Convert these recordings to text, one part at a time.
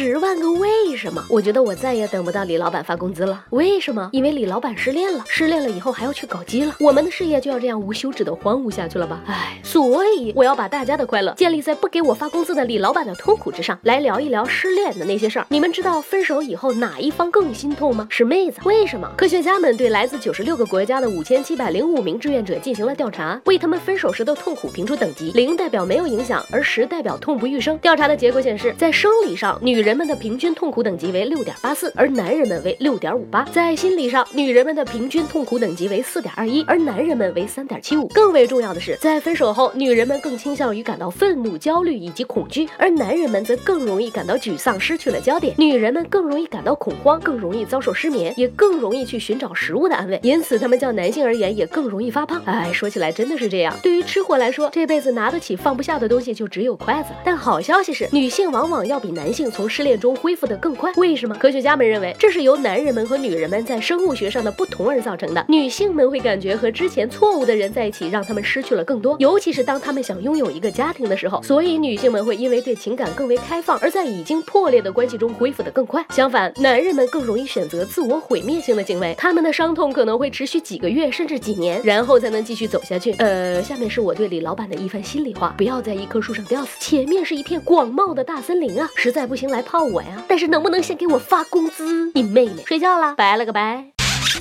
十万个为什么？我觉得我再也等不到李老板发工资了。为什么？因为李老板失恋了，失恋了以后还要去搞基了，我们的事业就要这样无休止的荒芜下去了吧？唉，所以我要把大家的快乐建立在不给我发工资的李老板的痛苦之上，来聊一聊失恋的那些事儿。你们知道分手以后哪一方更心痛吗？是妹子。为什么？科学家们对来自九十六个国家的五千七百零五名志愿者进行了调查，为他们分手时的痛苦评出等级，零代表没有影响，而十代表痛不欲生。调查的结果显示，在生理上，女人人们的平均痛苦等级为六点八四，而男人们为六点五八。在心理上，女人们的平均痛苦等级为四点二一，而男人们为三点七五。更为重要的是，在分手后，女人们更倾向于感到愤怒、焦虑以及恐惧，而男人们则更容易感到沮丧、失去了焦点。女人们更容易感到恐慌，更容易遭受失眠，也更容易去寻找食物的安慰。因此，他们较男性而言也更容易发胖。哎，说起来真的是这样。对于吃货来说，这辈子拿得起放不下的东西就只有筷子了。但好消息是，女性往往要比男性从失恋中恢复得更快。为什么？科学家们认为，这是由男人们和女人们在生物学上的不同而造成的。女性们会感觉和之前错误的人在一起，让他们失去了更多，尤其是当他们想拥有一个家庭的时候。所以，女性们会因为对情感更为开放，而在已经破裂的关系中恢复得更快。相反，男人们更容易选择自我毁灭性的行为，他们的伤痛可能会持续几个月甚至几年，然后才能继续走下去。呃，下面是我对李老板的一番心里话：不要在一棵树上吊死，前面是一片广袤的大森林啊！实在不行来泡我呀，但是能不能先给我发工资？你妹妹。睡觉了，拜了个拜，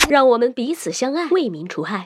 让我们彼此相爱，为民除害。